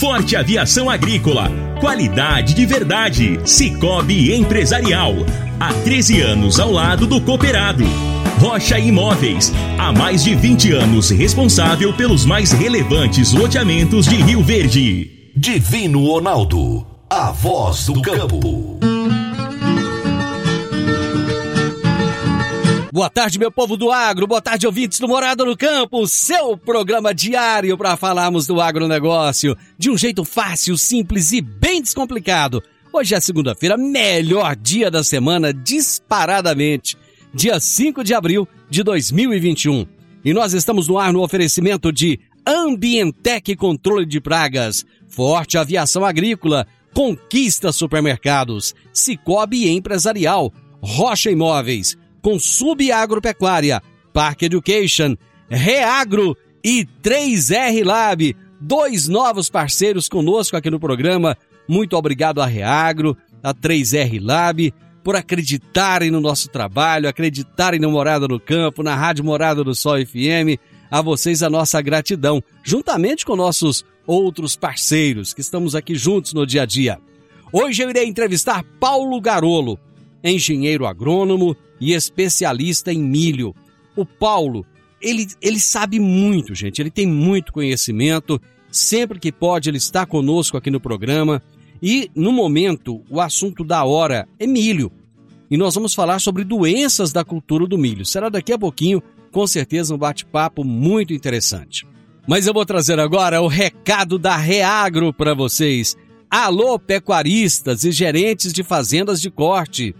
Forte Aviação Agrícola. Qualidade de verdade. Cicobi Empresarial. Há 13 anos ao lado do cooperado. Rocha Imóveis. Há mais de 20 anos responsável pelos mais relevantes loteamentos de Rio Verde. Divino Ronaldo. A voz do campo. Boa tarde, meu povo do agro. Boa tarde, ouvintes do Morada no Campo. Seu programa diário para falarmos do agronegócio de um jeito fácil, simples e bem descomplicado. Hoje é segunda-feira, melhor dia da semana, disparadamente. Dia 5 de abril de 2021. E nós estamos no ar no oferecimento de Ambientec Controle de Pragas, Forte Aviação Agrícola, Conquista Supermercados, Cicobi Empresarial, Rocha Imóveis, Consub Agropecuária, Park Education, Reagro e 3R Lab, dois novos parceiros conosco aqui no programa. Muito obrigado a Reagro, a 3R Lab, por acreditarem no nosso trabalho, acreditarem no Morada no Campo, na Rádio Morada do Sol FM. A vocês a nossa gratidão, juntamente com nossos outros parceiros que estamos aqui juntos no dia a dia. Hoje eu irei entrevistar Paulo Garolo, engenheiro agrônomo e especialista em milho. O Paulo, ele, ele sabe muito, gente, ele tem muito conhecimento. Sempre que pode, ele está conosco aqui no programa. E, no momento, o assunto da hora é milho. E nós vamos falar sobre doenças da cultura do milho. Será daqui a pouquinho, com certeza, um bate-papo muito interessante. Mas eu vou trazer agora o recado da Reagro para vocês. Alô, pecuaristas e gerentes de fazendas de corte.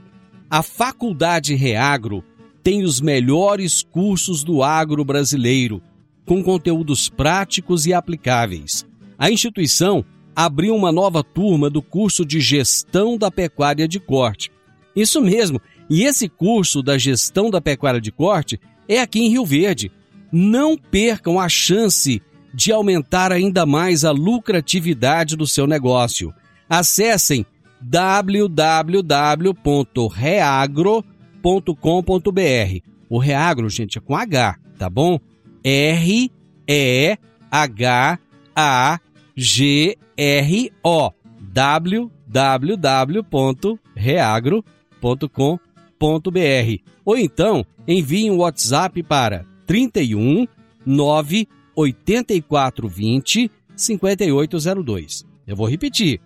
A Faculdade Reagro tem os melhores cursos do agro brasileiro, com conteúdos práticos e aplicáveis. A instituição abriu uma nova turma do curso de Gestão da Pecuária de Corte. Isso mesmo, e esse curso da Gestão da Pecuária de Corte é aqui em Rio Verde. Não percam a chance de aumentar ainda mais a lucratividade do seu negócio. Acessem www.reagro.com.br. O Reagro, gente, é com H, tá bom? R E H A G R O www.reagro.com.br ou então envie um WhatsApp para 31 9 8420 5802. Eu vou repetir.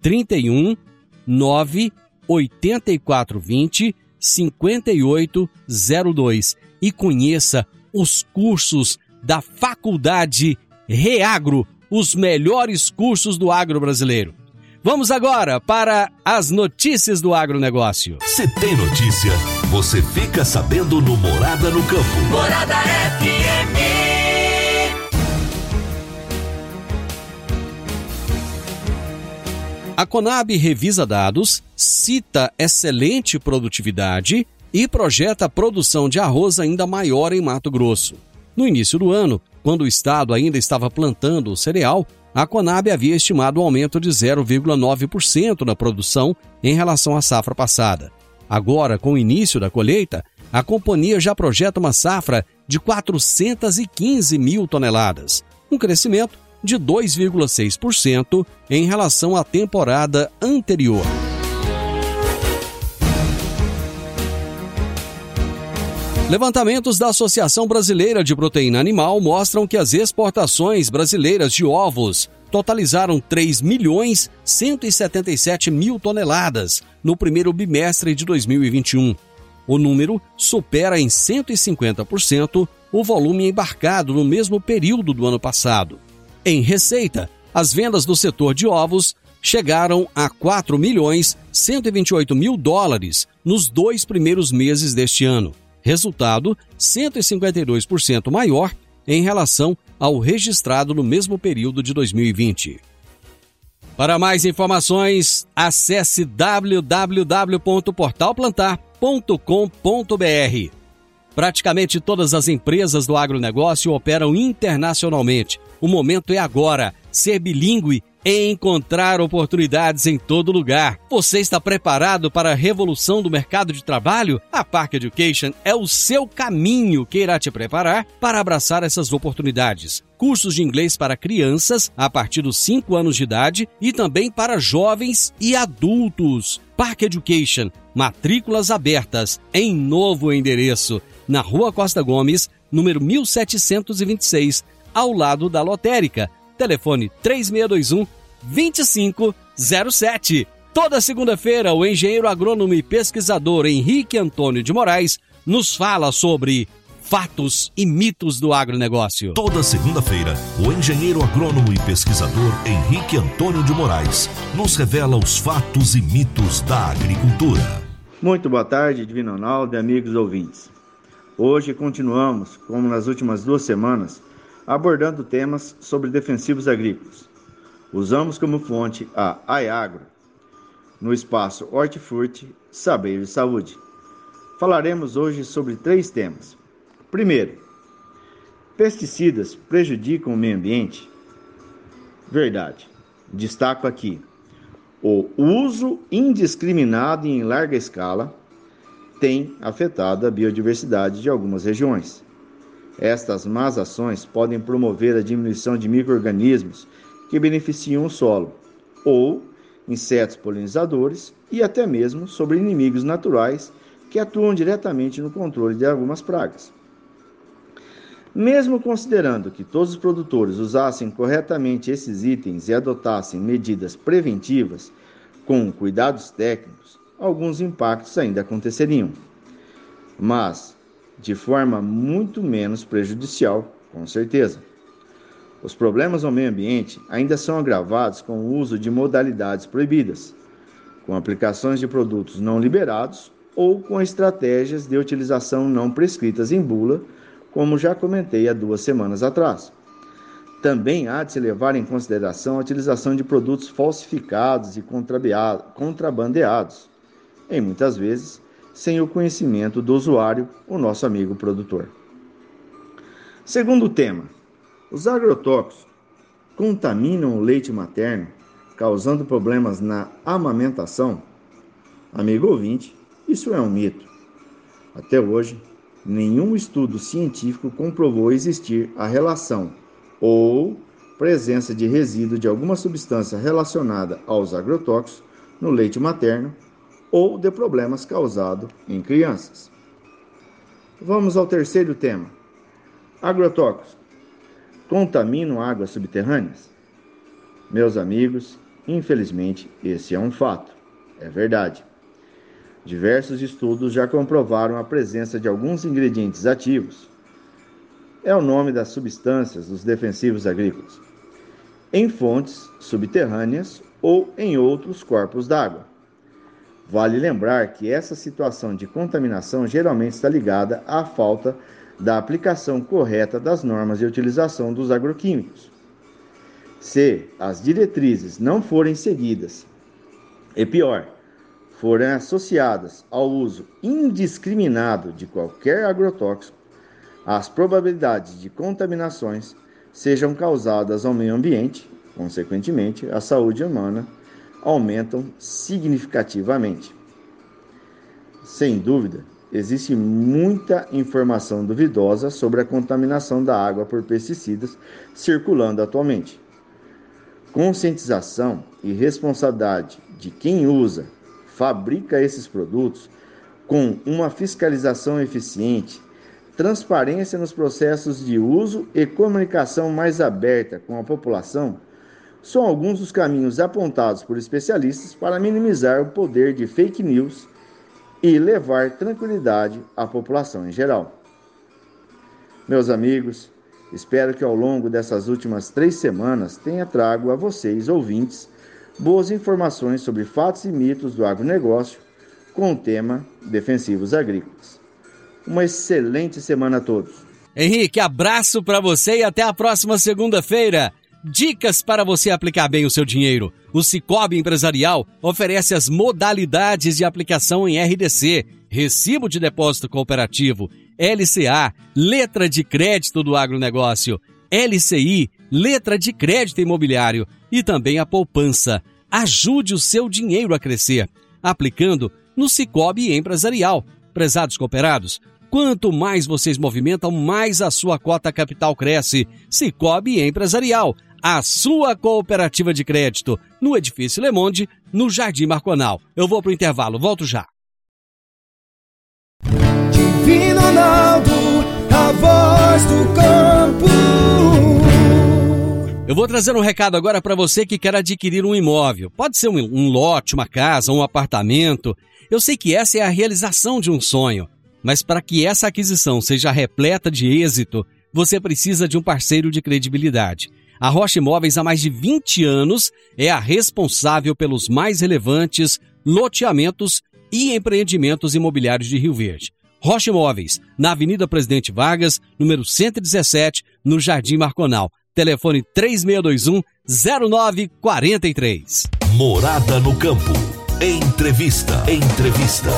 31 9 8420 5802 e conheça os cursos da Faculdade Reagro, os melhores cursos do agro brasileiro. Vamos agora para as notícias do agronegócio. Se tem notícia, você fica sabendo no Morada no Campo. Morada FM. A Conab revisa dados, cita excelente produtividade e projeta a produção de arroz ainda maior em Mato Grosso. No início do ano, quando o estado ainda estava plantando o cereal, a Conab havia estimado um aumento de 0,9% na produção em relação à safra passada. Agora, com o início da colheita, a companhia já projeta uma safra de 415 mil toneladas, um crescimento de 2,6% em relação à temporada anterior. Levantamentos da Associação Brasileira de Proteína Animal mostram que as exportações brasileiras de ovos totalizaram 3 milhões 177 mil toneladas no primeiro bimestre de 2021. O número supera em 150% o volume embarcado no mesmo período do ano passado. Em receita, as vendas do setor de ovos chegaram a 4 milhões 128 mil dólares nos dois primeiros meses deste ano. Resultado 152% maior em relação ao registrado no mesmo período de 2020. Para mais informações, acesse www.portalplantar.com.br. Praticamente todas as empresas do agronegócio operam internacionalmente. O momento é agora. Ser bilíngue e encontrar oportunidades em todo lugar. Você está preparado para a revolução do mercado de trabalho? A Park Education é o seu caminho que irá te preparar para abraçar essas oportunidades. Cursos de inglês para crianças a partir dos 5 anos de idade e também para jovens e adultos. Park Education, matrículas abertas em novo endereço, na Rua Costa Gomes, número 1726, ao lado da lotérica Telefone 3621 2507. Toda segunda-feira, o engenheiro agrônomo e pesquisador Henrique Antônio de Moraes nos fala sobre fatos e mitos do agronegócio. Toda segunda-feira, o engenheiro agrônomo e pesquisador Henrique Antônio de Moraes nos revela os fatos e mitos da agricultura. Muito boa tarde, Divino Ronaldo e amigos ouvintes. Hoje continuamos, como nas últimas duas semanas, abordando temas sobre defensivos agrícolas. Usamos como fonte a AIAGRO, no espaço Hortifruti Saber e Saúde. Falaremos hoje sobre três temas. Primeiro, pesticidas prejudicam o meio ambiente? Verdade. Destaco aqui: o uso indiscriminado e em larga escala tem afetado a biodiversidade de algumas regiões. Estas más ações podem promover a diminuição de microrganismos que beneficiam o solo, ou insetos polinizadores e até mesmo sobre inimigos naturais que atuam diretamente no controle de algumas pragas. Mesmo considerando que todos os produtores usassem corretamente esses itens e adotassem medidas preventivas com cuidados técnicos, alguns impactos ainda aconteceriam. Mas de forma muito menos prejudicial, com certeza. Os problemas ao meio ambiente ainda são agravados com o uso de modalidades proibidas, com aplicações de produtos não liberados ou com estratégias de utilização não prescritas em bula, como já comentei há duas semanas atrás. Também há de se levar em consideração a utilização de produtos falsificados e contrabandeados, em muitas vezes sem o conhecimento do usuário, o nosso amigo produtor. Segundo tema, os agrotóxicos contaminam o leite materno, causando problemas na amamentação? Amigo ouvinte, isso é um mito. Até hoje, nenhum estudo científico comprovou existir a relação ou presença de resíduo de alguma substância relacionada aos agrotóxicos no leite materno ou de problemas causados em crianças. Vamos ao terceiro tema. Agrotóxicos contaminam águas subterrâneas? Meus amigos, infelizmente esse é um fato. É verdade. Diversos estudos já comprovaram a presença de alguns ingredientes ativos. É o nome das substâncias dos defensivos agrícolas. Em fontes subterrâneas ou em outros corpos d'água. Vale lembrar que essa situação de contaminação geralmente está ligada à falta da aplicação correta das normas de utilização dos agroquímicos. Se as diretrizes não forem seguidas, e pior, forem associadas ao uso indiscriminado de qualquer agrotóxico, as probabilidades de contaminações sejam causadas ao meio ambiente, consequentemente à saúde humana aumentam significativamente. Sem dúvida, existe muita informação duvidosa sobre a contaminação da água por pesticidas circulando atualmente. Conscientização e responsabilidade de quem usa, fabrica esses produtos com uma fiscalização eficiente, transparência nos processos de uso e comunicação mais aberta com a população são alguns dos caminhos apontados por especialistas para minimizar o poder de fake news e levar tranquilidade à população em geral. Meus amigos, espero que ao longo dessas últimas três semanas tenha trago a vocês, ouvintes, boas informações sobre fatos e mitos do agronegócio com o tema Defensivos Agrícolas. Uma excelente semana a todos. Henrique, abraço para você e até a próxima segunda-feira. Dicas para você aplicar bem o seu dinheiro. O Cicobi Empresarial oferece as modalidades de aplicação em RDC, Recibo de Depósito Cooperativo, LCA, letra de crédito do agronegócio. LCI, letra de crédito imobiliário. E também a poupança. Ajude o seu dinheiro a crescer. Aplicando no Cicobi Empresarial. Prezados cooperados, quanto mais vocês movimentam, mais a sua cota capital cresce. Cicobi Empresarial a sua cooperativa de crédito, no Edifício Le Monde, no Jardim Marconal. Eu vou pro intervalo, volto já. Divino Ronaldo, a voz do campo. Eu vou trazer um recado agora para você que quer adquirir um imóvel. Pode ser um, um lote, uma casa, um apartamento. Eu sei que essa é a realização de um sonho. Mas para que essa aquisição seja repleta de êxito, você precisa de um parceiro de credibilidade. A Rocha Imóveis, há mais de 20 anos, é a responsável pelos mais relevantes loteamentos e empreendimentos imobiliários de Rio Verde. Rocha Imóveis, na Avenida Presidente Vargas, número 117, no Jardim Marconal. Telefone 3621 0943. Morada no campo. Entrevista. Entrevista.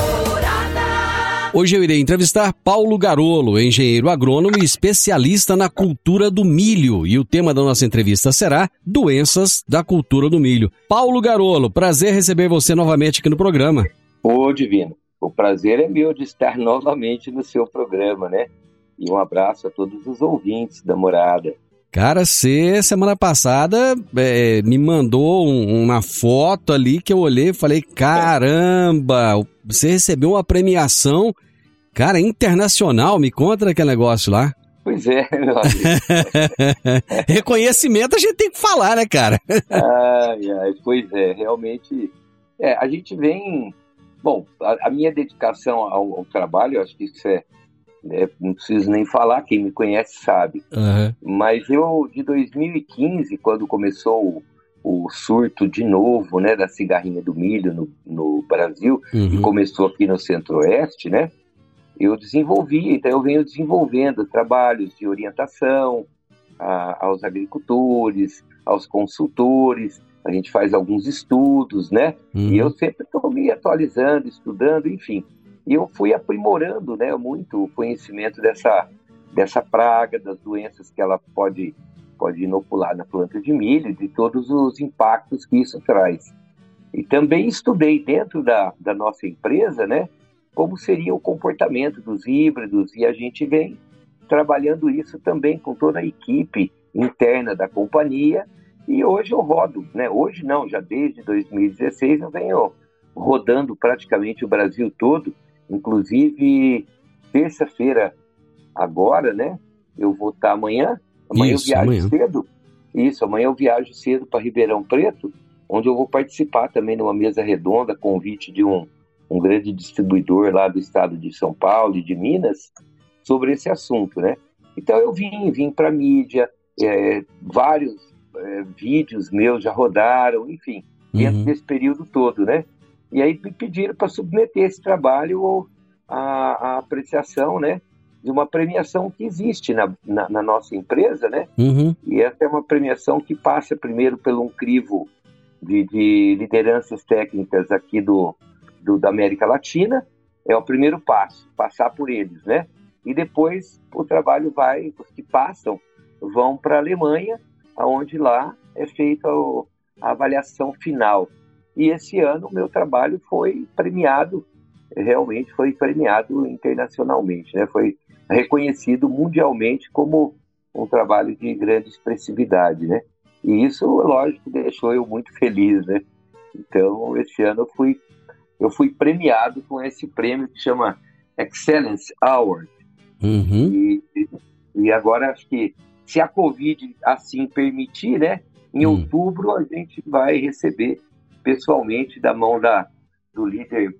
Hoje eu irei entrevistar Paulo Garolo, engenheiro agrônomo e especialista na cultura do milho. E o tema da nossa entrevista será Doenças da Cultura do Milho. Paulo Garolo, prazer receber você novamente aqui no programa. Ô, Divino, o prazer é meu de estar novamente no seu programa, né? E um abraço a todos os ouvintes da morada. Cara, você semana passada é, me mandou um, uma foto ali que eu olhei e falei: caramba, você recebeu uma premiação, cara, internacional. Me conta daquele negócio lá. Pois é, meu amigo. Reconhecimento a gente tem que falar, né, cara? ai, ai, pois é, realmente. É, a gente vem. Bom, a, a minha dedicação ao, ao trabalho, eu acho que isso é né? Não preciso nem falar, quem me conhece sabe. Uhum. Mas eu, de 2015, quando começou o, o, surto de novo né, da cigarrinha do milho no, no Brasil, uhum. e começou aqui no Centro-Oeste, né? Eu desenvolvi, então eu venho desenvolvendo trabalhos de orientação a, aos agricultores, aos consultores, a gente faz alguns estudos, né? Uhum. E eu sempre estou me atualizando, estudando, enfim. E eu fui aprimorando né, muito o conhecimento dessa, dessa praga, das doenças que ela pode, pode inocular na planta de milho, de todos os impactos que isso traz. E também estudei dentro da, da nossa empresa, né, como seria o comportamento dos híbridos, e a gente vem trabalhando isso também com toda a equipe interna da companhia. E hoje eu rodo, né? Hoje não, já desde 2016 eu venho rodando praticamente o Brasil todo Inclusive, terça-feira, agora, né? Eu vou estar amanhã. Amanhã Isso, eu viajo amanhã. cedo. Isso, amanhã eu viajo cedo para Ribeirão Preto, onde eu vou participar também numa mesa redonda, convite de um, um grande distribuidor lá do estado de São Paulo e de Minas, sobre esse assunto, né? Então eu vim, vim para mídia, é, vários é, vídeos meus já rodaram, enfim, dentro uhum. desse período todo, né? E aí me pediram para submeter esse trabalho à, à, apreciação, né? De uma premiação que existe na, na, na nossa empresa, né? Uhum. E essa é uma premiação que passa primeiro pelo um crivo de, de lideranças técnicas aqui do, do, da América Latina. É o primeiro passo, passar por eles, né? E depois o trabalho vai, os que passam vão para a Alemanha, aonde lá é feita a avaliação final e esse ano o meu trabalho foi premiado, realmente foi premiado internacionalmente, né? Foi reconhecido mundialmente como um trabalho de grande expressividade, né? E isso, lógico, deixou eu muito feliz, né? Então, esse ano eu fui, eu fui premiado com esse prêmio que chama Excellence Award. Uhum. E, e agora, acho que se a Covid assim permitir, né? Em uhum. outubro a gente vai receber pessoalmente da mão da, do líder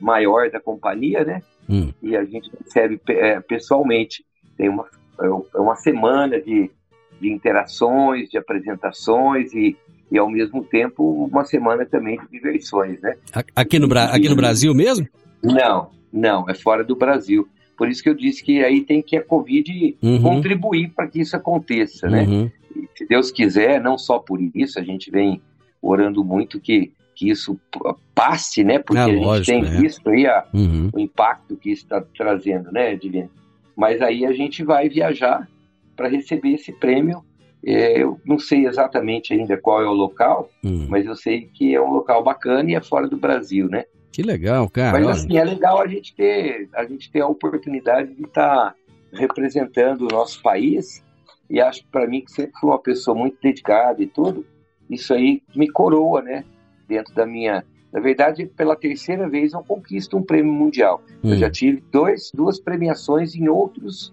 maior da companhia, né? Hum. E a gente recebe é, pessoalmente. Tem uma, é, é uma semana de, de interações, de apresentações e, e, ao mesmo tempo, uma semana também de diversões, né? Aqui no, aqui no Brasil mesmo? Não, não, é fora do Brasil. Por isso que eu disse que aí tem que a Covid uhum. contribuir para que isso aconteça, né? Uhum. Se Deus quiser, não só por isso, a gente vem orando muito que, que isso passe, né? Porque é, a gente lógico, tem é. visto aí a, uhum. o impacto que isso está trazendo, né, Edilene? Mas aí a gente vai viajar para receber esse prêmio. É, eu não sei exatamente ainda qual é o local, Hum, mas eu sei que é um local bacana e é fora do Brasil, né? que legal, cara. Mas assim, é legal a gente ter a, gente ter a oportunidade de estar representando o nosso país. E acho que para mim, que sempre fui uma pessoa muito dedicada e tudo, isso aí me coroa, né? Dentro da minha. Na verdade, pela terceira vez eu conquisto um prêmio mundial. Eu Hum, já tive dois, duas premiações em outros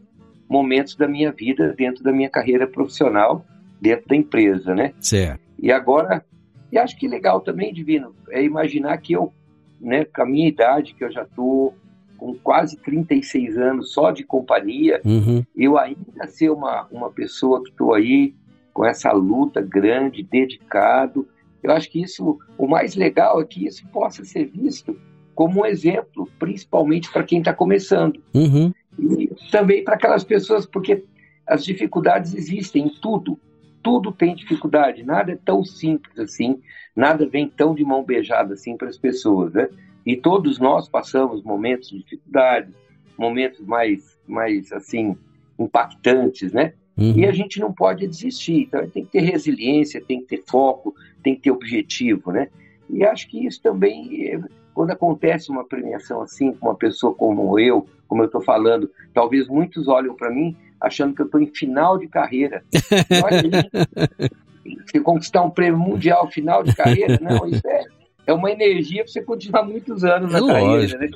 momentos da minha vida, dentro da minha carreira profissional, dentro da empresa, né? certo. E agora, e acho que legal também, Divino, é imaginar que eu, né, com a minha idade, que eu já estou com quase 36 anos só de companhia, Uhum. eu ainda ser uma, uma pessoa que estou aí com essa luta grande, dedicado. Eu acho que isso, o mais legal é que isso possa ser visto como um exemplo, principalmente para quem está começando. Uhum. E também para aquelas pessoas, porque as dificuldades existem em tudo. Tudo tem dificuldade, nada é tão simples assim, nada vem tão de mão beijada assim para as pessoas, né? E todos nós passamos momentos de dificuldade, momentos mais, mais assim, impactantes, né? Uhum. E a gente não pode desistir. Então, tem que ter resiliência, tem que ter foco, tem que ter objetivo, né? E acho que isso também, eh, quando acontece uma premiação assim, com uma pessoa como eu, como eu estou falando, talvez muitos olham para mim achando que eu estou em final de carreira. Se conquistar um prêmio mundial final de carreira, não, isso é, é uma energia para você continuar muitos anos na É carreira, lógico. né?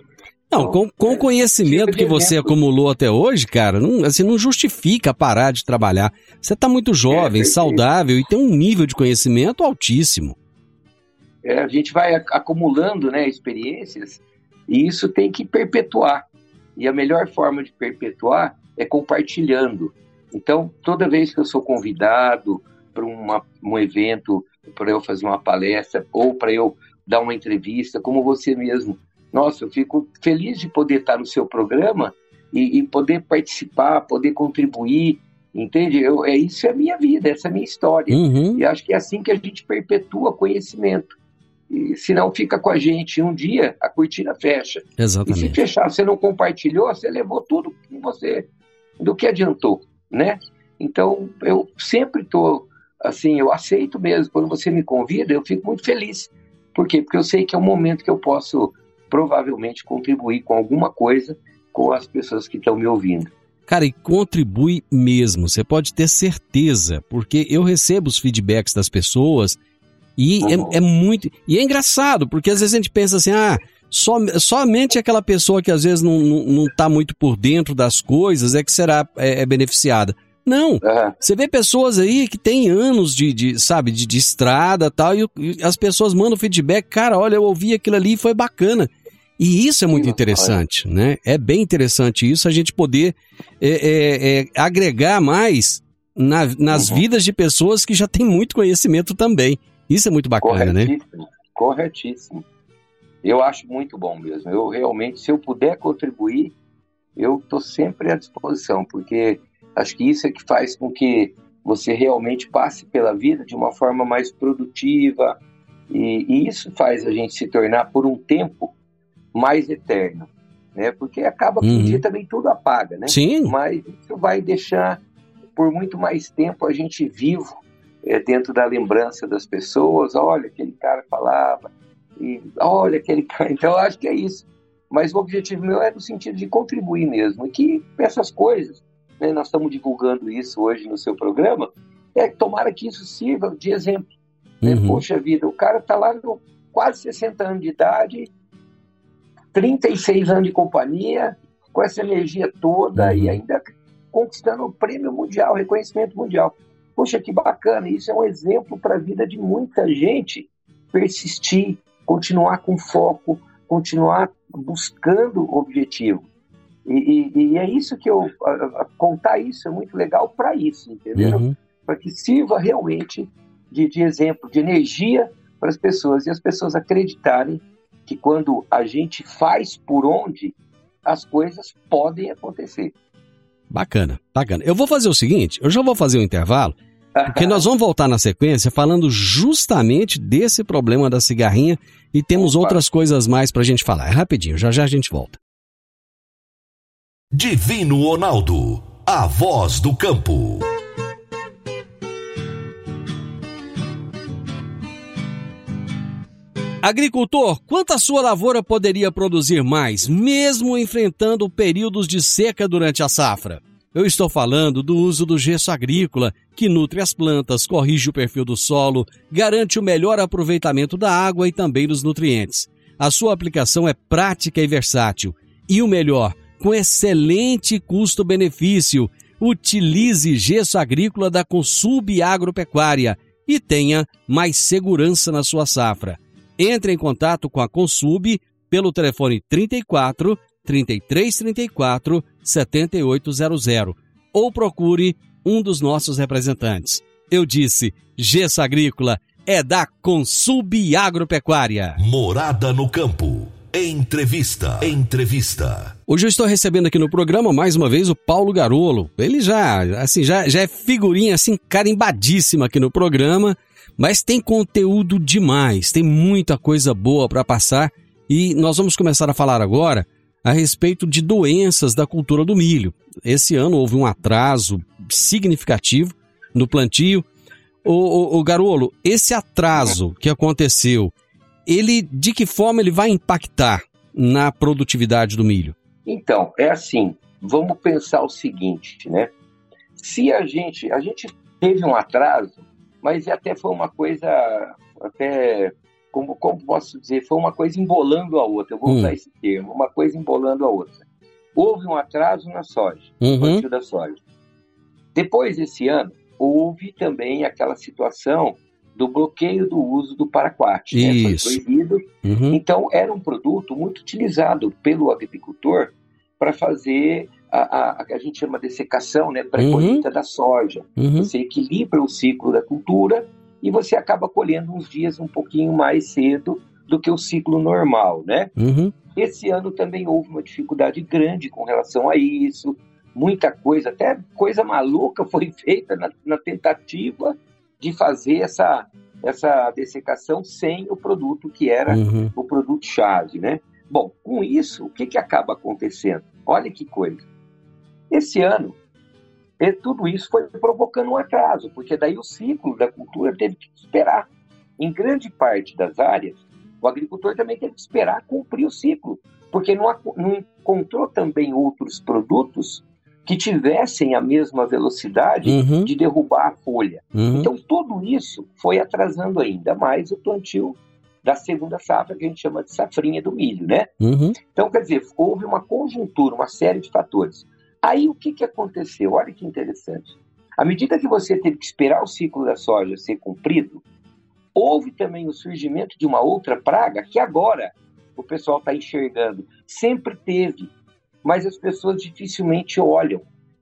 Não, com, com o conhecimento Tipo de que você acumulou até hoje, cara, não, assim, não justifica parar de trabalhar. Você está muito jovem, perfeito. saudável e tem um nível de conhecimento altíssimo. É, a gente vai ac- acumulando né, experiências e isso tem que perpetuar. E a melhor forma de perpetuar é compartilhando. Então, toda vez que eu sou convidado para um evento, para eu fazer uma palestra ou para eu dar uma entrevista, como você mesmo, nossa, eu fico feliz de poder estar no seu programa e, e poder participar, poder contribuir, entende? Eu, é isso é a minha vida, essa é a minha história. Uhum. E acho que é assim que a gente perpetua conhecimento. E se não fica com a gente um dia, a cortina fecha. E se Exatamente. fechar, você não compartilhou, você levou tudo que você do que adiantou, né? Então, eu sempre estou assim, eu aceito mesmo. Quando você me convida, eu fico muito feliz. Por quê? Porque eu sei que é um momento que eu posso provavelmente contribuir com alguma coisa com as pessoas que estão me ouvindo. Cara, e contribui mesmo, você pode ter certeza, porque eu recebo os feedbacks das pessoas e Uhum. é, é muito. E é engraçado, porque às vezes a gente pensa assim, ah, somente aquela pessoa que às vezes não, não, não tá muito por dentro das coisas é que será é, é beneficiada. Não, Aham. você vê pessoas aí que têm anos de, de sabe, de, de estrada tal, e, e as pessoas mandam feedback, cara, olha, eu ouvi aquilo ali e foi bacana. E isso é muito interessante, né? É bem interessante isso, a gente poder é, é, é, agregar mais na- nas Uhum. vidas de pessoas que já têm muito conhecimento também. Isso é muito bacana, né? Corretíssimo, corretíssimo. Eu acho muito bom mesmo. Eu realmente, se eu puder contribuir, eu estou sempre à disposição, porque acho que isso é que faz com que você realmente passe pela vida de uma forma mais produtiva, e, e isso faz a gente se tornar, por um tempo, mais eterno. Né? Porque acaba que um Uhum. dia também tudo apaga, né? Sim, mas isso vai deixar por muito mais tempo a gente vivo é, dentro da lembrança das pessoas. Olha, aquele cara falava, e olha aquele cara. Então, eu acho que é isso. Mas o objetivo meu é no sentido de contribuir mesmo, e que essas coisas, né, nós estamos divulgando isso hoje no seu programa, é tomara que isso sirva de exemplo. né? Uhum. Poxa vida, o cara está lá com quase 60 anos de idade, 36 anos de companhia, com essa energia toda Uhum. e ainda conquistando o prêmio mundial, reconhecimento mundial. Poxa, que bacana! Isso é um exemplo para a vida de muita gente persistir, continuar com foco, continuar buscando o objetivo. E, e- e é isso que eu a- a- contar isso é muito legal para isso, entendeu? Uhum. para que sirva realmente de, de exemplo, de energia para as pessoas e as pessoas acreditarem que quando a gente faz por onde, as coisas podem acontecer. Bacana, bacana. Eu vou fazer o seguinte, eu já vou fazer um intervalo, porque nós vamos voltar na sequência falando justamente desse problema da cigarrinha e temos Opa. outras coisas mais pra gente falar. É rapidinho, já já a gente volta. Divino Ronaldo, a voz do campo. Agricultor, quanto a sua lavoura poderia produzir mais, mesmo enfrentando períodos de seca durante a safra? Eu estou falando do uso do gesso agrícola, que nutre as plantas, corrige o perfil do solo, garante o melhor aproveitamento da água e também dos nutrientes. A sua aplicação é prática e versátil. E o melhor, com excelente custo-benefício. Utilize gesso agrícola da Consub Agropecuária e tenha mais segurança na sua safra. Entre em contato com a Consub pelo telefone 34 3334 7800 ou procure um dos nossos representantes. Eu disse, Gesso Agrícola é da Consub Agropecuária. Morada no campo. Entrevista. Entrevista. Hoje eu estou recebendo aqui no programa mais uma vez o Paulo Garolo. Ele já, assim, já, já é figurinha assim carimbadíssima aqui no programa, mas tem conteúdo demais, tem muita coisa boa para passar e nós vamos começar a falar agora a respeito de doenças da cultura do milho. Esse ano houve um atraso significativo no plantio. O, o, Garolo, esse atraso que aconteceu, ele de que forma ele vai impactar na produtividade do milho? Então, é assim, vamos pensar o seguinte, né? Se a gente, a gente teve um atraso, mas até foi uma coisa, até, como, como posso dizer, foi uma coisa embolando a outra, eu vou hum. usar esse termo, uma coisa embolando a outra. Houve um atraso na soja, uhum. no da soja. Depois desse ano, houve também aquela situação do bloqueio do uso do paraquat, né? foi proibido. Uhum. Então era um produto muito utilizado pelo agricultor para fazer a, a, a, que a gente chama de secação, né, pré-colheita uhum. da soja. Uhum. Você equilibra o ciclo da cultura e você acaba colhendo uns dias um pouquinho mais cedo do que o ciclo normal, né? Uhum. Esse ano também houve uma dificuldade grande com relação a isso. Muita coisa, até coisa maluca foi feita na, na tentativa de fazer essa, essa dessecação sem o produto que era uhum. o produto-chave, né? Bom, com isso, o que, que acaba acontecendo? Olha que coisa. Esse ano, é, tudo isso foi provocando um atraso, porque daí o ciclo da cultura teve que esperar. Em grande parte das áreas, o agricultor também teve que esperar cumprir o ciclo, porque não, não encontrou também outros produtos que tivessem a mesma velocidade uhum. de derrubar a folha. Uhum. Então, tudo isso foi atrasando ainda mais o plantio da segunda safra, que a gente chama de safrinha do milho, né? Uhum. Então, quer dizer, houve uma conjuntura, uma série de fatores. Aí, o que, que aconteceu? Olha que interessante. À medida que você teve que esperar o ciclo da soja ser cumprido, houve também o surgimento de uma outra praga que agora o pessoal está enxergando. Sempre teve, mas as pessoas dificilmente olham,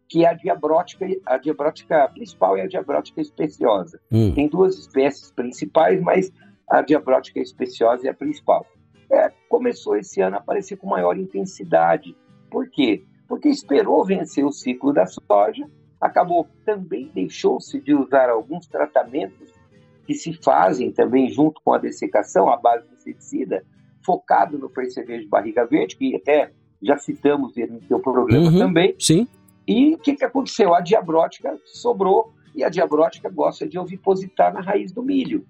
que é a diabrótica, a diabrótica principal é a diabrótica especiosa. Hum. Tem duas espécies principais, mas a diabrótica especiosa é a principal. É, começou esse ano a aparecer com maior intensidade. Por quê? Porque esperou vencer o ciclo da soja, acabou também deixou-se de usar alguns tratamentos que se fazem também junto com a dessecação, a base de inseticida, focado no percevejo de barriga verde, que até já citamos ele no seu programa uhum, também. Sim. E o que, que aconteceu? A diabrótica sobrou e a diabrótica gosta de ovipositar na raiz do milho.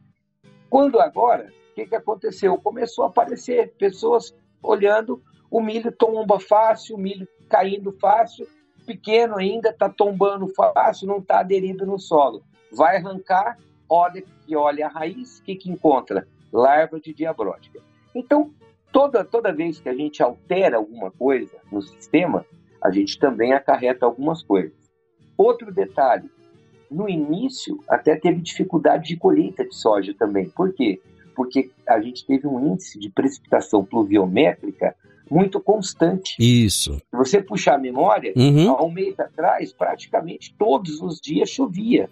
Quando agora, o que, que aconteceu? Começou a aparecer pessoas olhando o milho tomba fácil, o milho caindo fácil, pequeno ainda, está tombando fácil, não está aderido no solo. Vai arrancar, olha que olha a raiz, o que, que encontra? Larva de diabrótica. Então, toda, toda vez que a gente altera alguma coisa no sistema, a gente também acarreta algumas coisas. Outro detalhe, no início até teve dificuldade de colheita de soja também. Por quê? Porque a gente teve um índice de precipitação pluviométrica muito constante. Isso. Se você puxar a memória, uhum. há um mês atrás, praticamente todos os dias chovia.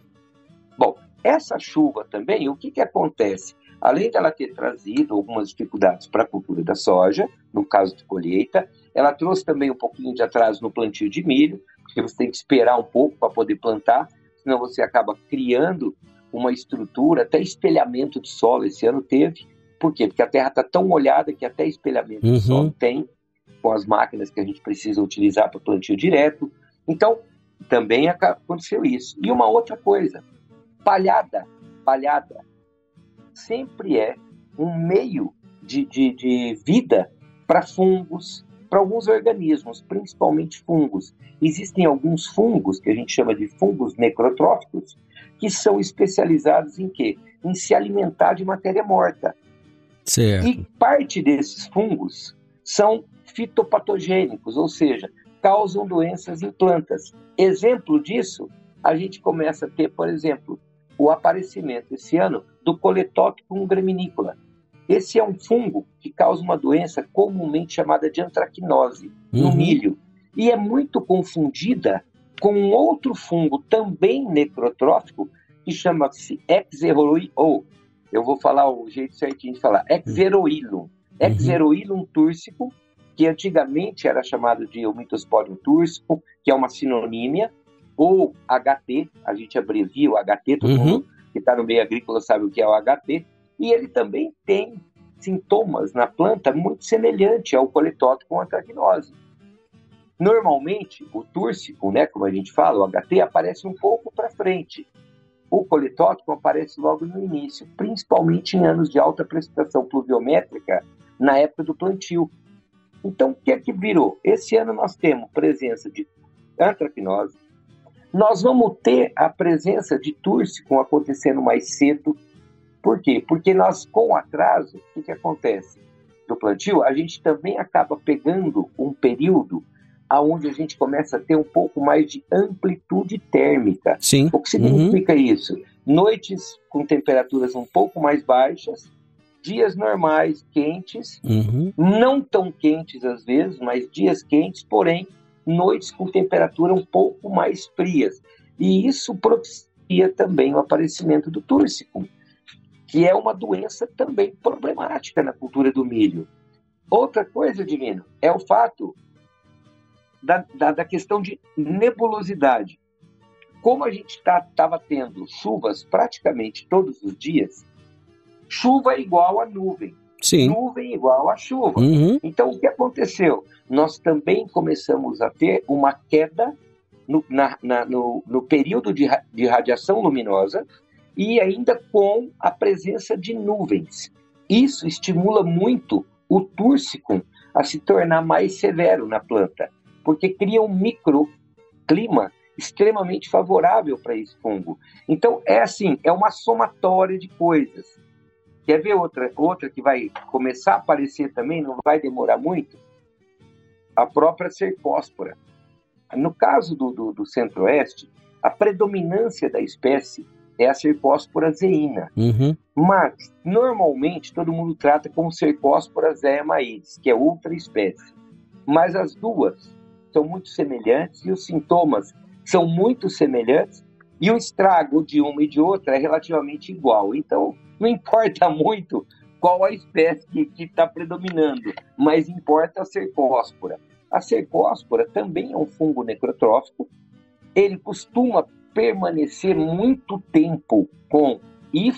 Bom, essa chuva também, o que, que acontece? Além dela ter trazido algumas dificuldades para a cultura da soja, no caso de colheita, ela trouxe também um pouquinho de atraso no plantio de milho, porque você tem que esperar um pouco para poder plantar, senão você acaba criando uma estrutura, até espelhamento de solo esse ano teve. Por quê? Porque a terra está tão molhada que até espelhamento uhum. de solo tem. com as máquinas que a gente precisa utilizar para plantio direto. Então, também aconteceu isso. E uma outra coisa, palhada, palhada sempre é um meio de, de, de vida para fungos, para alguns organismos, principalmente fungos. Existem alguns fungos, que a gente chama de fungos necrotróficos, que são especializados em quê? Em se alimentar de matéria morta. Certo. E parte desses fungos são fitopatogênicos, ou seja, causam doenças em plantas. Exemplo disso, a gente começa a ter, por exemplo, o aparecimento esse ano do coletópicum graminícola. Esse é um fungo que causa uma doença comumente chamada de antracnose no Uhum. milho e é muito confundida com um outro fungo também necrotrófico que chama-se Exeroilum, ou eu vou falar o jeito certinho de falar, Exeroilum. Exeroilum túrsico, que antigamente era chamado de Omitosporium túrsico, que é uma sinonímia, ou HT, a gente abrevia o HT, todo Uhum. mundo que está no meio agrícola sabe o que é o HT, e ele também tem sintomas na planta muito semelhante ao coletótico com antracnose. Normalmente, o túrsico, né, como a gente fala, o HT, aparece um pouco para frente. O coletótico aparece logo no início, principalmente em anos de alta precipitação pluviométrica, na época do plantio. Então, o que é que virou? Esse ano nós temos presença de antracnose, nós vamos ter a presença de túrsico acontecendo mais cedo. Por quê? Porque nós, com o atraso, o que, que acontece? Do plantio, a gente também acaba pegando um período aonde a gente começa a ter um pouco mais de amplitude térmica. Sim. O que Uhum. significa isso? Noites com temperaturas um pouco mais baixas, dias normais quentes, Uhum. não tão quentes às vezes, mas dias quentes, porém noites com temperatura um pouco mais frias. E isso propicia também o aparecimento do túrsico, que é uma doença também problemática na cultura do milho. Outra coisa, Divino, é o fato da, da, da questão de nebulosidade. Como a gente estava tendo chuvas praticamente todos os dias, chuva é igual a nuvem, Sim. nuvem igual a chuva. Uhum. Então, o que aconteceu? Nós também começamos a ter uma queda no, na- na- no- no período de, de radiação luminosa e ainda com a presença de nuvens. Isso estimula muito o túrsico a se tornar mais severo na planta, porque cria um microclima extremamente favorável para esse fungo. Então, é assim, é uma somatória de coisas. Quer ver outra, outra que vai começar a aparecer também, não vai demorar muito? A própria cercóspora. No caso do, do, do centro-oeste, a predominância da espécie é a cercóspora zeína. Uhum. Mas, normalmente, todo mundo trata como cercóspora zeamaídes, que é outra espécie. Mas as duas são muito semelhantes e os sintomas são muito semelhantes e o estrago de uma e de outra é relativamente igual. Então, não importa muito qual a espécie que está predominando, mas importa a cercóspora. A cercóspora também é um fungo necrotrófico. Ele costuma permanecer muito tempo com e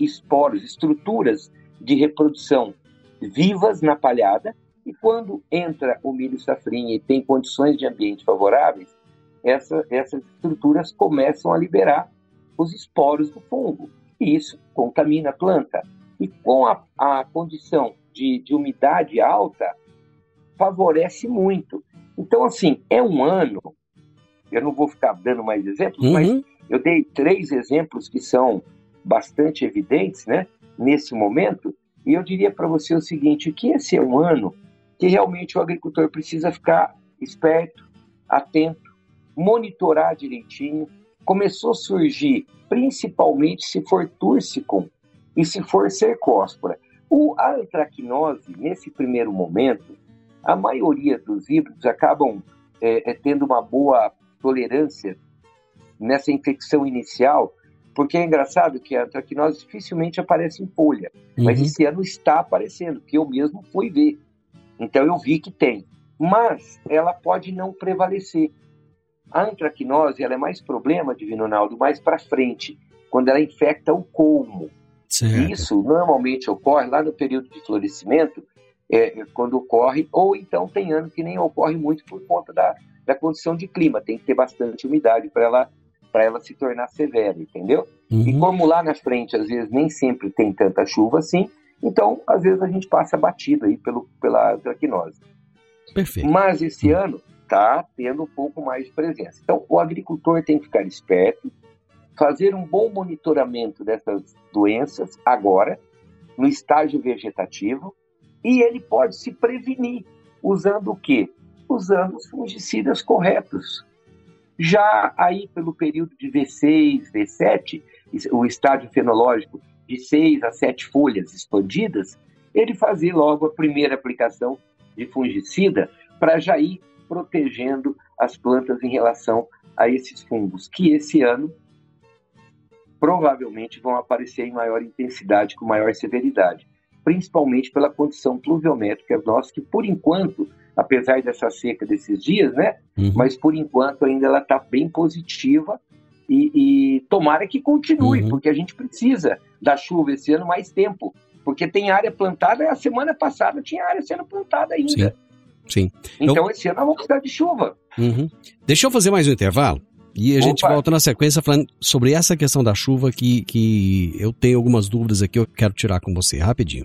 esporos, estruturas de reprodução vivas na palhada, e quando entra o milho safrinha e tem condições de ambiente favoráveis, essa, essas estruturas começam a liberar os esporos do fungo, e isso contamina a planta. E com a, a condição de, de umidade alta, favorece muito. Então, assim, é um ano, eu não vou ficar dando mais exemplos, mas Uhum. eu dei três exemplos que são bastante evidentes, né, nesse momento, e eu diria para você o seguinte, que esse é um ano que realmente o agricultor precisa ficar esperto, atento, monitorar direitinho. Começou a surgir, principalmente se for túrsico e se for cercóspora. O a antracnose, nesse primeiro momento, a maioria dos híbridos acabam é, é, tendo uma boa tolerância nessa infecção inicial, porque é engraçado que a antracnose dificilmente aparece em folha, mas Uhum. esse ano está aparecendo, que eu mesmo fui ver. Então eu vi que tem. Mas ela pode não prevalecer. A antracnose ela é mais problema, Divino Ronaldo, mais para frente, quando ela infecta o colmo. Certo. Isso normalmente ocorre lá no período de florescimento, é, quando ocorre, ou então tem ano que nem ocorre muito por conta da, da condição de clima, tem que ter bastante umidade para ela, ela se tornar severa, entendeu? Uhum. E como lá na frente, às vezes, nem sempre tem tanta chuva assim, então, às vezes, a gente passa batido aí pelo, pela, quinose. Perfeito. Mas esse uhum. ano está tendo um pouco mais de presença. Então, o agricultor tem que ficar esperto, fazer um bom monitoramento dessas doenças agora, no estágio vegetativo, e ele pode se prevenir usando o quê? Usando os fungicidas corretos. Já aí pelo período de V6, V7, o estágio fenológico de 6 a 7 folhas expandidas, ele fazer logo a primeira aplicação de fungicida para já ir protegendo as plantas em relação a esses fungos, que esse ano provavelmente vão aparecer em maior intensidade, com maior severidade, principalmente pela condição pluviométrica nossa, que por enquanto, apesar dessa seca desses dias, né, uhum. mas por enquanto ainda ela está bem positiva e, e, tomara que continue, uhum. porque a gente precisa da chuva esse ano mais tempo, porque tem área plantada, a semana passada tinha área sendo plantada ainda. Sim. Sim. Então eu... esse ano nós vamos precisar de chuva. Uhum. Deixa eu fazer mais um intervalo. E a Opa. gente volta na sequência falando sobre essa questão da chuva que, que eu tenho algumas dúvidas aqui, eu quero tirar com você rapidinho.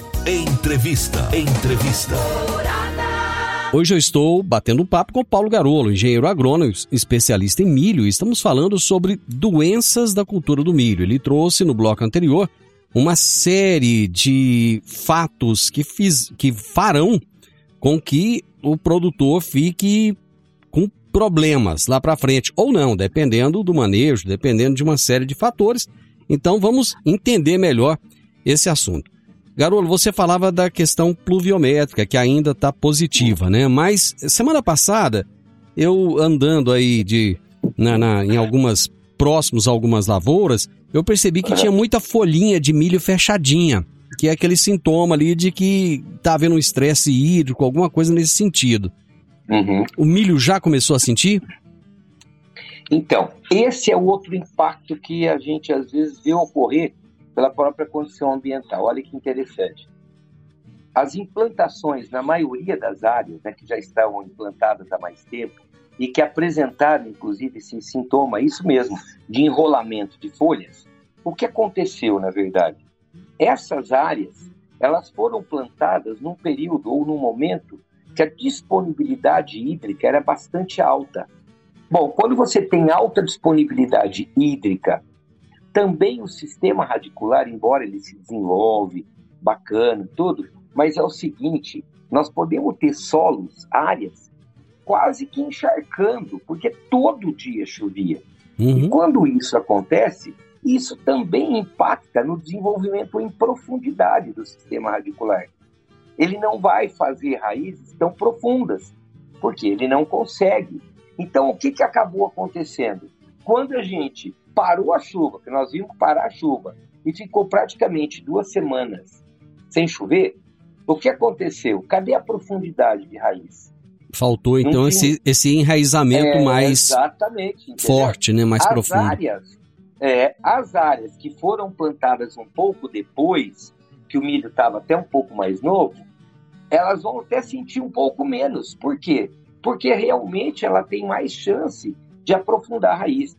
Entrevista. Entrevista. Hoje eu estou batendo um papo com Paulo Garolo, engenheiro agrônomo, especialista em milho, e estamos falando sobre doenças da cultura do milho. Ele trouxe no bloco anterior uma série de fatos que, fiz, que farão com que o produtor fique com problemas lá para frente, ou não, dependendo do manejo, dependendo de uma série de fatores. Então vamos entender melhor esse assunto. Garolo, você falava da questão pluviométrica, que ainda está positiva, né? Mas semana passada, eu andando aí de na, na, em algumas próximos a algumas lavouras, eu percebi que tinha muita folhinha de milho fechadinha, que é aquele sintoma ali de que está havendo um estresse hídrico, alguma coisa nesse sentido. Uhum. O milho já começou a sentir? Então, esse é o outro impacto que a gente às vezes vê ocorrer pela própria condição ambiental. Olha que interessante. As implantações, na maioria das áreas né, que já estavam implantadas há mais tempo e que apresentaram, inclusive, esse sintoma, isso mesmo, de enrolamento de folhas, o que aconteceu, na verdade? Essas áreas, elas foram plantadas num período ou num momento que a disponibilidade hídrica era bastante alta. Bom, quando você tem alta disponibilidade hídrica também o sistema radicular, embora ele se desenvolve, bacana, tudo, mas é o seguinte, nós podemos ter solos, áreas, quase que encharcando, porque todo dia chovia. Uhum. E quando isso acontece, isso também impacta no desenvolvimento em profundidade do sistema radicular. Ele não vai fazer raízes tão profundas, porque ele não consegue. Então, o que, que acabou acontecendo? Quando a gente parou a chuva, que nós vimos parar a chuva, e ficou praticamente duas semanas sem chover, o que aconteceu? Cadê a profundidade de raiz? Faltou então esse, esse enraizamento é, mais forte, né? mais as profundo. Áreas, é, as áreas que foram plantadas um pouco depois, que o milho estava até um pouco mais novo, elas vão até sentir um pouco menos. Por quê? Porque realmente ela tem mais chance de aprofundar a raiz.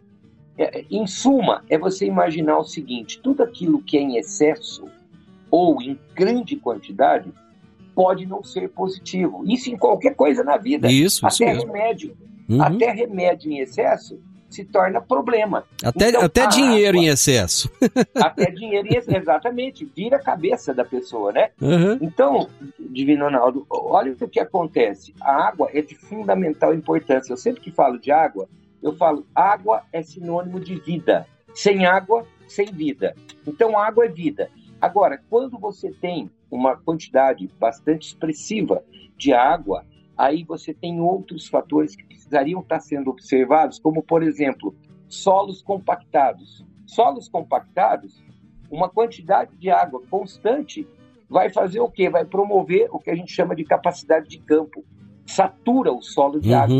É, em suma, é você imaginar o seguinte: tudo aquilo que é em excesso ou em grande quantidade pode não ser positivo. Isso em qualquer coisa na vida. Isso, até isso remédio. Uhum. Até remédio em excesso, se torna problema. Até, Então, até a dinheiro água- em excesso. Até dinheiro, em excesso, exatamente, vira a cabeça da pessoa, né? Uhum. Então, Divino Ronaldo, olha o que acontece. A água é de fundamental importância. Eu sempre que falo de água, eu falo água é sinônimo de vida. Sem água, sem vida. Então, água é vida. Agora, quando você tem uma quantidade bastante expressiva de água, aí você tem outros fatores que precisariam estar sendo observados, como, por exemplo, solos compactados. Solos compactados, uma quantidade de água constante vai fazer o quê? Vai promover o que a gente chama de capacidade de campo. Satura o solo de água.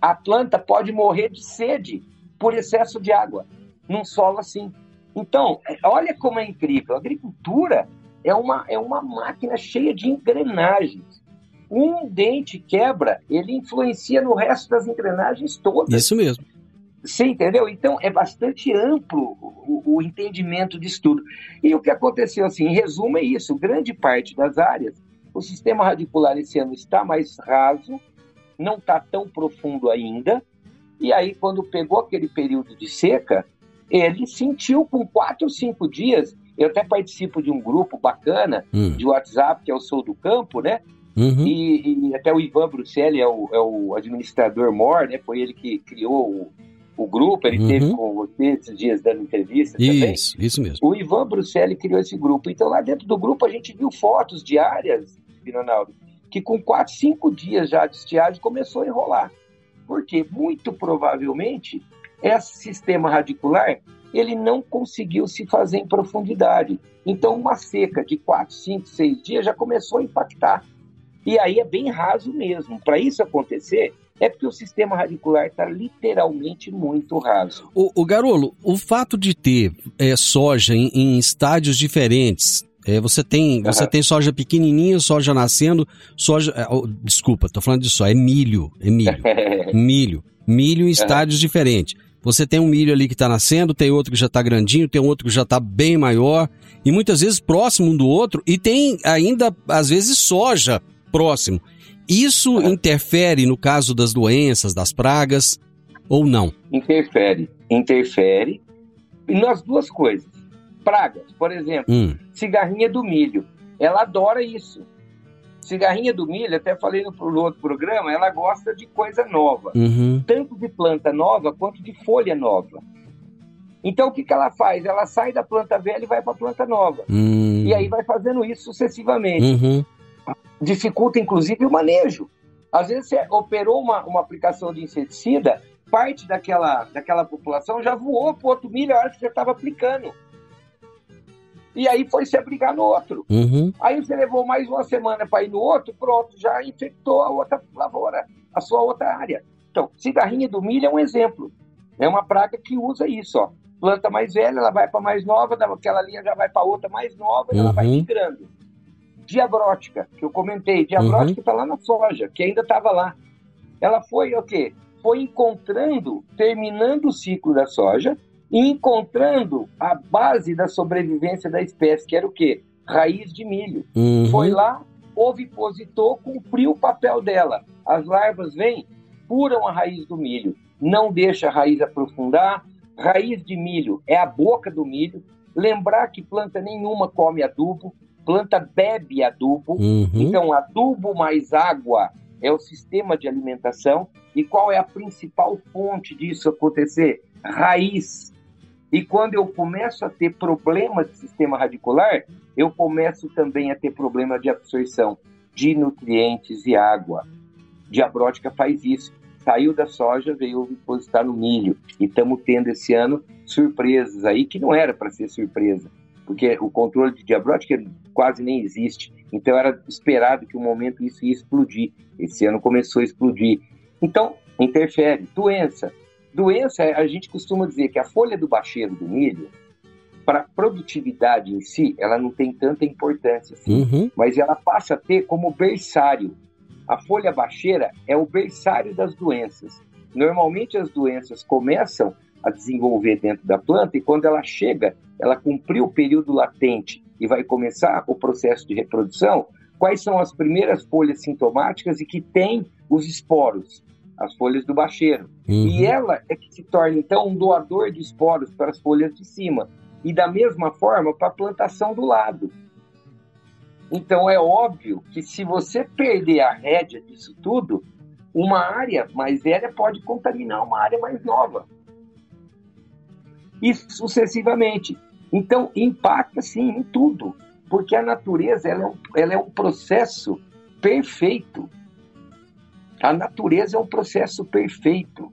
A planta pode morrer de sede por excesso de água num solo assim. Então, olha como é incrível. A agricultura é uma, é uma máquina cheia de engrenagens. Um dente quebra, ele influencia no resto das engrenagens todas. Isso mesmo. Você entendeu? Então é bastante amplo o, o entendimento de estudo. E o que aconteceu, assim, em resumo, é isso: grande parte das áreas, o sistema radicular esse ano está mais raso, não está tão profundo ainda. E aí, quando pegou aquele período de seca, ele sentiu com quatro, cinco dias. Eu até participo de um grupo bacana Hum. de WhatsApp, que é o Sou do Campo, né? Uhum. E, e até o Ivan Bruxelli é o, é o administrador mor, né? Foi ele que criou o, o grupo, ele Uhum. teve com você esses dias dando entrevista também. Isso, isso mesmo. O Ivan Bruxelli criou esse grupo. Então, lá dentro do grupo, a gente viu fotos diárias, Ronaldo, que com quatro, cinco dias já de estiagem começou a enrolar. Porque, muito provavelmente, esse sistema radicular ele não conseguiu se fazer em profundidade. Então, uma seca de quatro, cinco, seis dias já começou a impactar. E aí é bem raso mesmo. Para isso acontecer, é porque o sistema radicular está literalmente muito raso. O, o Garolo, o fato de ter é, soja em, em estádios diferentes, é, você tem você Aham. tem soja pequenininha, soja nascendo, soja, oh, desculpa, tô falando de soja, é milho, é milho, milho, milho em estádios diferentes. Você tem um milho ali que está nascendo, tem outro que já está grandinho, tem outro que já está bem maior e muitas vezes próximo um do outro e tem ainda às vezes soja próximo. Isso interfere no caso das doenças, das pragas ou não? interfere, interfere nas duas coisas. Pragas, por exemplo, Hum. cigarrinha do milho, ela adora isso. Cigarrinha do milho, até falei no pro- outro programa, ela gosta de coisa nova, Uhum. tanto de planta nova quanto de folha nova. Então o que, que ela faz? Ela sai da planta velha e vai para a planta nova. Hum. E aí vai fazendo isso sucessivamente. Uhum. dificulta inclusive o manejo. Às vezes você operou uma, uma aplicação de inseticida, parte daquela, daquela população já voou para outro milho a hora que você estava aplicando. E aí foi se abrigar no outro. Uhum. Aí você levou mais uma semana para ir no outro, pronto, já infectou a outra lavoura, a sua outra área. Então, cigarrinha do milho é um exemplo. É uma praga que usa isso, ó. Planta mais velha, ela vai para mais nova, daquela linha já vai para outra mais nova e ela vai Uhum. migrando. Diabrótica, que eu comentei, diabrótica está lá na soja, que ainda estava lá. Ela foi o quê? Foi encontrando, terminando o ciclo da soja encontrando a base da sobrevivência da espécie, que era o quê? Raiz de milho. Uhum. Foi lá, ovipositou, cumpriu o papel dela. As larvas vêm, furam a raiz do milho, não deixa a raiz aprofundar. Raiz de milho é a boca do milho. Lembrar que planta nenhuma come adubo, planta bebe adubo. Uhum. Então, adubo mais água é o sistema de alimentação. E qual é a principal fonte disso acontecer? Raiz. E quando eu começo a ter problema de sistema radicular, eu começo também a ter problema de absorção de nutrientes e água. Diabrótica faz isso. Saiu da soja, veio depositar no milho. E estamos tendo esse ano surpresas aí que não era para ser surpresa, porque o controle de diabrótica quase nem existe. Então era esperado que um momento isso ia explodir. Esse ano começou a explodir. Então, interfere. Doença. Doença, a gente costuma dizer que a folha do bacheiro do milho, para a produtividade em si, ela não tem tanta importância assim, Uhum. mas ela passa a ter como berçário. A folha bacheira é o berçário das doenças. Normalmente as doenças começam a desenvolver dentro da planta e quando ela chega, ela cumpriu o período latente e vai começar o processo de reprodução, quais são as primeiras folhas sintomáticas e que têm os esporos? As folhas do bacheiro. Uhum. E ela é que se torna, então, um doador de esporos para as folhas de cima. E da mesma forma para a plantação do lado. Então é óbvio que se você perder a rédea disso tudo, uma área mais velha pode contaminar uma área mais nova. E sucessivamente. Então impacta sim em tudo, porque a natureza ela é um, ela é um processo perfeito. A natureza é um processo perfeito.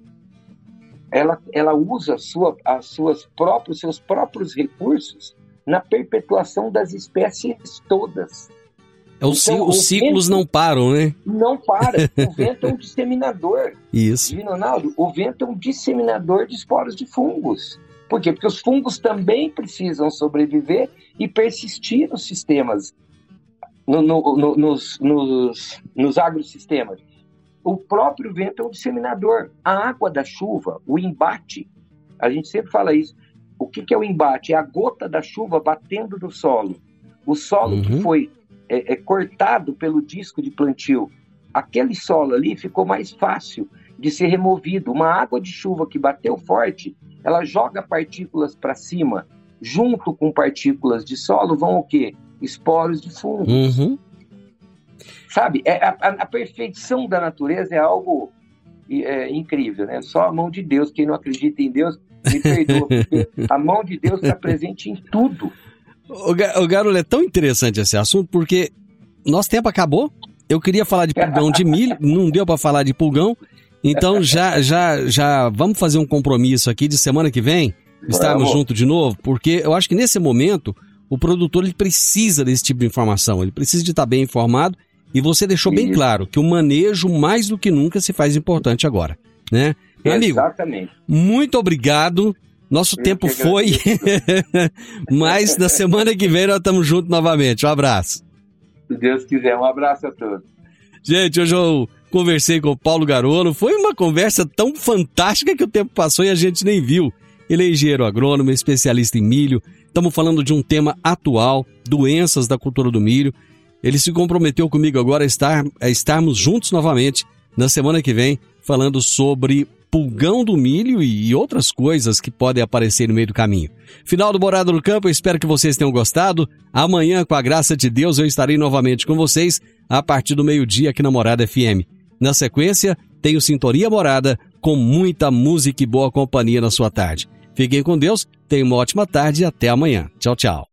Ela, ela usa sua, as suas próprios, seus próprios recursos na perpetuação das espécies todas. É, os, Então, os o ciclos não param, né? Não para. O vento é um disseminador. Isso. Divino Ronaldo, o vento é um disseminador de esporos de fungos. Por quê? Porque os fungos também precisam sobreviver e persistir nos sistemas, no- no- no- nos, nos, nos agrosistemas. O próprio vento é um disseminador. A água da chuva, o embate, a gente sempre fala isso. O que, que é o embate? É a gota da chuva batendo no solo. O solo que Uhum. foi é, é, cortado pelo disco de plantio. Aquele solo ali ficou mais fácil de ser removido. Uma água de chuva que bateu forte, ela joga partículas para cima. Junto com partículas de solo vão o quê? Esporos de fungo. Uhum. Sabe? É, a, a- perfeição da natureza é algo é, incrível, né? Só a mão de Deus. Quem não acredita em Deus, me perdoa, porque a mão de Deus está presente em tudo. O, Ga- o Garolo, é tão interessante esse assunto porque nosso tempo acabou. Eu queria falar de pulgão de milho, não deu para falar de pulgão. Então já, já, já vamos fazer um compromisso aqui de semana que vem estarmos juntos de novo, porque eu acho que nesse momento o produtor ele precisa desse tipo de informação, ele precisa de estar bem informado. E você deixou bem Isso. claro que o manejo mais do que nunca se faz importante agora, né? Meu amigo, Exatamente. muito obrigado. Nosso Eu tempo foi, mas na semana que vem nós estamos juntos novamente. Um abraço. Se Deus quiser, um abraço a todos. Gente, hoje eu conversei com o Paulo Garolo. Foi uma conversa tão fantástica que o tempo passou e a gente nem viu. Ele é engenheiro agrônomo, especialista em milho. Estamos falando de um tema atual, doenças da cultura do milho. Ele se comprometeu comigo agora a, estar, a estarmos juntos novamente na semana que vem, falando sobre pulgão do milho e, outras coisas que podem aparecer no meio do caminho. Final do Morada no Campo, eu espero que vocês tenham gostado. Amanhã, com a graça de Deus, eu estarei novamente com vocês a partir do meio-dia aqui na Morada FM. Na sequência, tenho Sintonia Morada com muita música e boa companhia na sua tarde. Fiquem com Deus, tenham uma ótima tarde e até amanhã. Tchau, tchau.